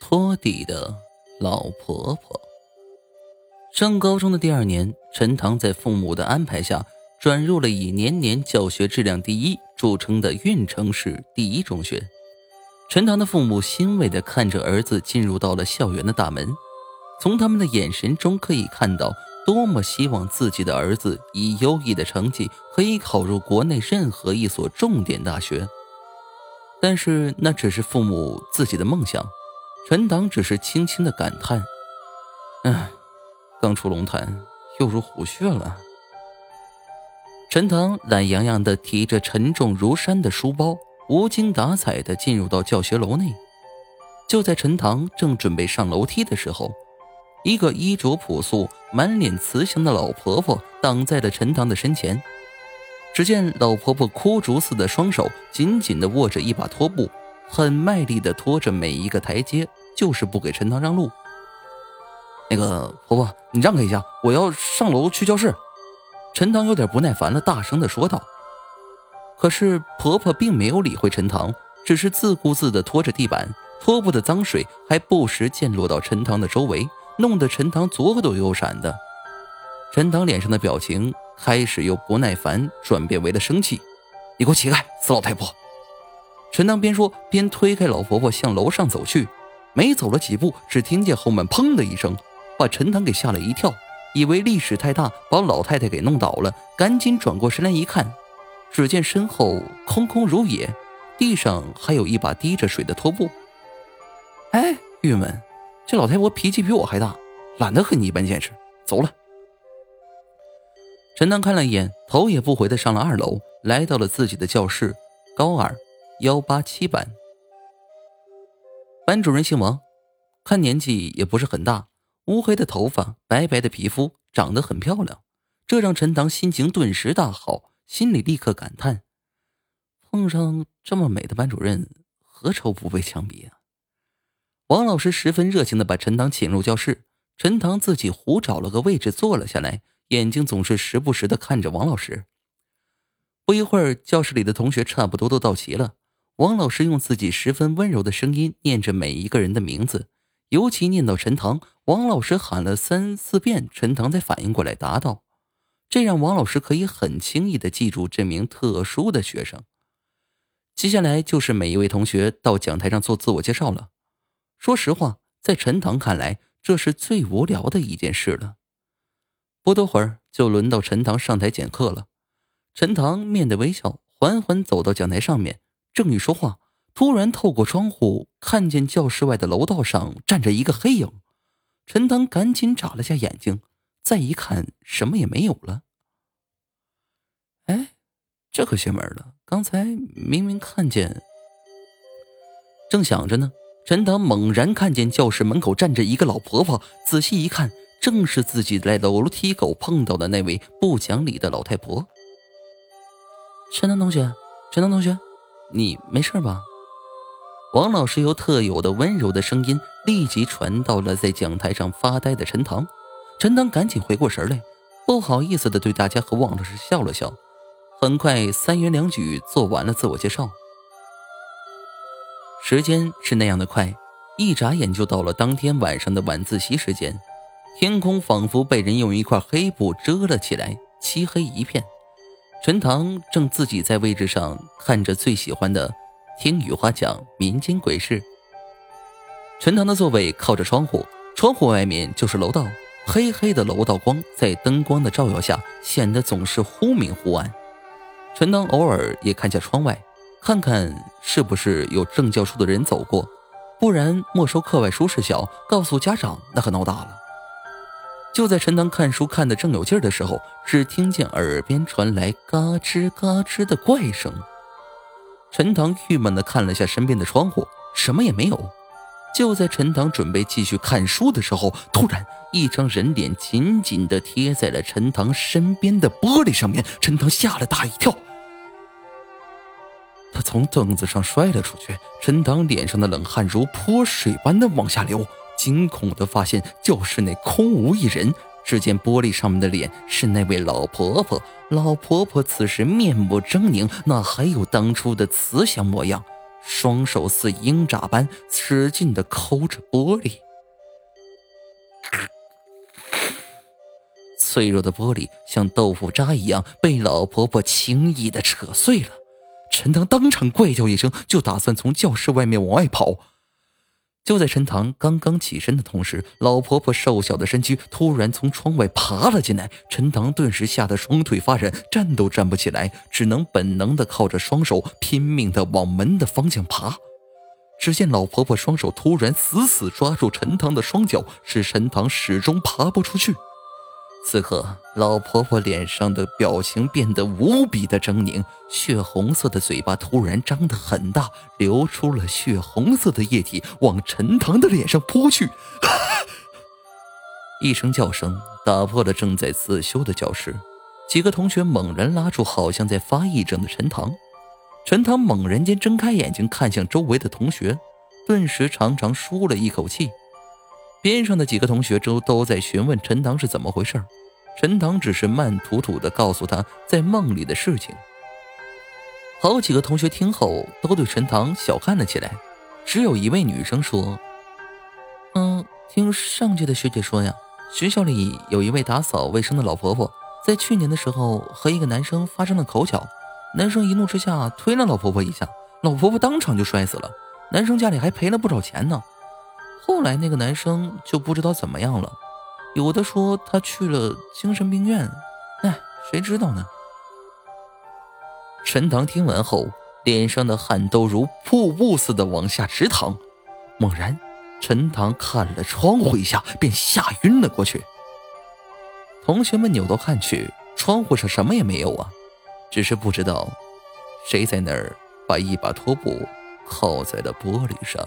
托底的老婆婆。上高中的第二年，陈塘在父母的安排下，转入了以年年教学质量第一著称的运城市第一中学。陈塘的父母欣慰地看着儿子进入到了校园的大门，从他们的眼神中可以看到，多么希望自己的儿子以优异的成绩可以考入国内任何一所重点大学。但是那只是父母自己的梦想。陈塘只是轻轻的感叹：“唉，刚出龙潭，又入虎穴了。”陈塘懒洋洋的提着沉重如山的书包，无精打采的进入到教学楼内。就在陈塘正准备上楼梯的时候，一个衣着朴素、满脸慈祥的老婆婆挡在了陈塘的身前。只见老婆婆枯竹似的双手紧紧的握着一把拖布。很卖力的拖着每一个台阶，就是不给陈塘让路。那个婆婆，你让开一下，我要上楼去教室。陈塘有点不耐烦了，大声的说道。可是婆婆并没有理会陈塘，只是自顾自的拖着地板，拖布的脏水还不时溅落到陈塘的周围，弄得陈塘左躲右闪的。陈塘脸上的表情开始由不耐烦转变为了生气：“你给我起开，死老太婆！”陈塘边说边推开老婆婆向楼上走去，没走了几步，只听见后面砰的一声，把陈塘给吓了一跳，以为力势太大把老太太给弄倒了，赶紧转过身来一看，只见身后空空如也，地上还有一把滴着水的拖布。哎，郁闷，这老太婆脾气比我还大，懒得和你一般见识，走了。陈塘看了一眼，头也不回的上了二楼，来到了自己的教室，高二。幺八七班，班主任姓王，看年纪也不是很大，乌黑的头发，白白的皮肤，长得很漂亮，这让陈塘心情顿时大好，心里立刻感叹：碰上这么美的班主任，何愁不被枪毙啊！王老师十分热情的把陈塘请入教室，陈塘自己胡找了个位置坐了下来，眼睛总是时不时的看着王老师。不一会儿，教室里的同学差不多都到齐了。王老师用自己十分温柔的声音念着每一个人的名字，尤其念到陈塘，王老师喊了三四遍，陈塘才反应过来答道：“这让王老师可以很轻易的记住这名特殊的学生。”接下来就是每一位同学到讲台上做自我介绍了。说实话，在陈塘看来，这是最无聊的一件事了。不多会儿，就轮到陈塘上台讲课了。陈塘面带微笑，缓缓走到讲台上面。正欲说话，突然透过窗户看见教室外的楼道上站着一个黑影。陈塘赶紧眨了下眼睛，再一看，什么也没有了。哎，这可邪门了！刚才明明看见……正想着呢，陈塘猛然看见教室门口站着一个老婆婆，仔细一看，正是自己在楼梯口碰到的那位不讲理的老太婆。陈塘同学，陈塘同学。你没事吧？王老师由特有的温柔的声音立即传到了在讲台上发呆的陈塘。陈塘赶紧回过神来，不好意思的对大家和王老师笑了笑。很快，三言两语做完了自我介绍。时间是那样的快，一眨眼就到了当天晚上的晚自习时间。天空仿佛被人用一块黑布遮了起来，漆黑一片。陈塘正自己在位置上看着最喜欢的《听雨花讲民间鬼事》。陈塘的座位靠着窗户，窗户外面就是楼道，黑黑的楼道光在灯光的照耀下显得总是忽明忽暗。陈塘偶尔也看下窗外，看看是不是有政教处的人走过，不然没收课外书事小，告诉家长那可闹大了。就在陈塘看书看得正有劲儿的时候，只听见耳边传来嘎吱嘎吱的怪声。陈塘郁闷地看了下身边的窗户，什么也没有。就在陈塘准备继续看书的时候，突然一张人脸紧紧地贴在了陈塘身边的玻璃上面，陈塘吓了大一跳。他从凳子上摔了出去，陈塘脸上的冷汗如泼水般的往下流。惊恐的发现教室内空无一人，只见玻璃上面的脸是那位老婆婆。老婆婆此时面目狰狞，哪还有当初的慈祥模样？双手似鹰爪般使劲的抠着玻璃。脆弱的玻璃像豆腐渣一样被老婆婆轻易的扯碎了。陈塘当场怪叫一声，就打算从教室外面往外跑。就在陈塘刚刚起身的同时，老婆婆瘦小的身躯突然从窗外爬了进来。陈塘顿时吓得双腿发软，站都站不起来，只能本能的靠着双手拼命的往门的方向爬。只见老婆婆双手突然死死抓住陈塘的双脚，使陈塘始终爬不出去。此刻，老婆婆脸上的表情变得无比的狰狞，血红色的嘴巴突然张得很大，流出了血红色的液体，往陈塘的脸上扑去。一声叫声打破了正在自修的教室，几个同学猛然拉住好像在发癔症的陈塘。陈塘猛然间睁开眼睛，看向周围的同学，顿时长长舒了一口气。边上的几个同学都都在询问陈塘是怎么回事陈塘只是慢吐吐地告诉他在梦里的事情。好几个同学听后都对陈塘小看了起来，只有一位女生说：“嗯，听上届的学姐说呀，学校里有一位打扫卫生的老婆婆，在去年的时候和一个男生发生了口角，男生一怒之下推了老婆婆一下，老婆婆当场就摔死了，男生家里还赔了不少钱呢。”后来那个男生就不知道怎么样了，有的说他去了精神病院，哎，谁知道呢？陈塘听完后，脸上的汗都如瀑布似的往下直淌。猛然，陈塘看了窗户一下，便吓晕了过去。同学们扭头看去，窗户上什么也没有啊，只是不知道谁在那儿把一把拖布靠在了玻璃上。